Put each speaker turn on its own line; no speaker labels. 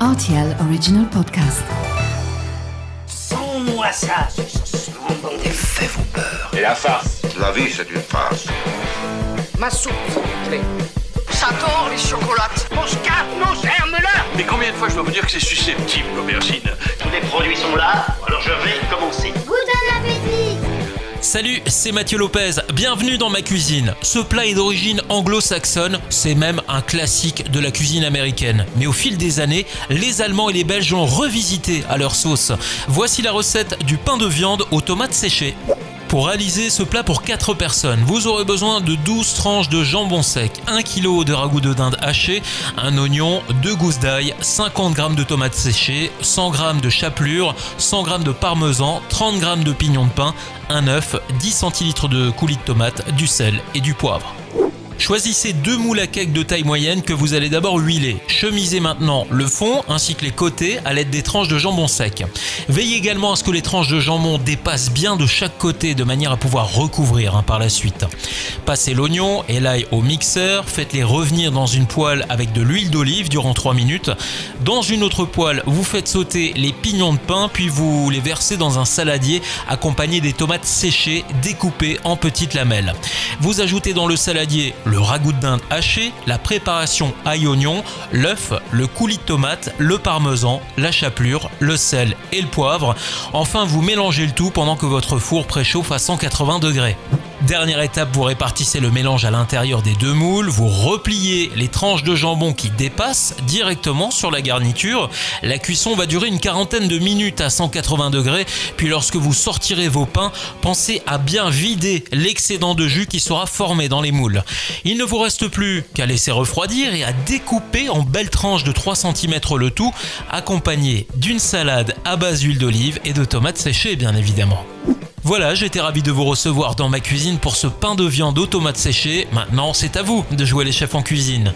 RTL Original Podcast.
Sans-moi ça,
Les faits vont peur.
Et la farce
La vie, c'est une farce.
Ma soupe, s'il vous plaît. J'adore les chocolates.
Mon scarpe, mon germe-là
Mais combien de fois je dois vous dire que c'est susceptible, l'aubergine?
Salut, c'est Mathieu Lopez, bienvenue dans ma cuisine. Ce plat est d'origine anglo-saxonne, c'est même un classique de la cuisine américaine. Mais au fil des années, les Allemands et les Belges l'ont revisité à leur sauce. Voici la recette du pain de viande aux tomates séchées. Pour réaliser ce plat pour 4 personnes, vous aurez besoin de 12 tranches de jambon sec, 1 kg de ragoût de dinde haché, un oignon, 2 gousses d'ail, 50 g de tomates séchées, 100 g de chapelure, 100 g de parmesan, 30 g de pignon de pain, un œuf, 10 centilitres de coulis de tomate, du sel et du poivre. Choisissez deux moules à cake de taille moyenne que vous allez d'abord huiler. Chemisez maintenant le fond ainsi que les côtés à l'aide des tranches de jambon sec. Veillez également à ce que les tranches de jambon dépassent bien de chaque côté de manière à pouvoir recouvrir hein, par la suite. Passez l'oignon et l'ail au mixeur, faites-les revenir dans une poêle avec de l'huile d'olive durant 3 minutes. Dans une autre poêle, vous faites sauter les pignons de pain puis vous les versez dans un saladier accompagné des tomates séchées découpées en petites lamelles. Vous ajoutez dans le saladier le ragoût de dinde haché, la préparation ail oignon, l'œuf, le coulis de tomate, le parmesan, la chapelure, le sel et le poivre. Enfin, vous mélangez le tout pendant que votre four préchauffe à 180 degrés. Dernière étape, vous répartissez le mélange à l'intérieur des deux moules, vous repliez les tranches de jambon qui dépassent directement sur la garniture. La cuisson va durer une quarantaine de minutes à 180 degrés, puis lorsque vous sortirez vos pains, pensez à bien vider l'excédent de jus qui sera formé dans les moules. Il ne vous reste plus qu'à laisser refroidir et à découper en belles tranches de 3 cm le tout, accompagné d'une salade à base d'huile d'olive et de tomates séchées bien évidemment. Voilà, j'étais ravi de vous recevoir dans ma cuisine pour ce pain de viande aux tomates séchées. Maintenant, c'est à vous de jouer les chefs en cuisine.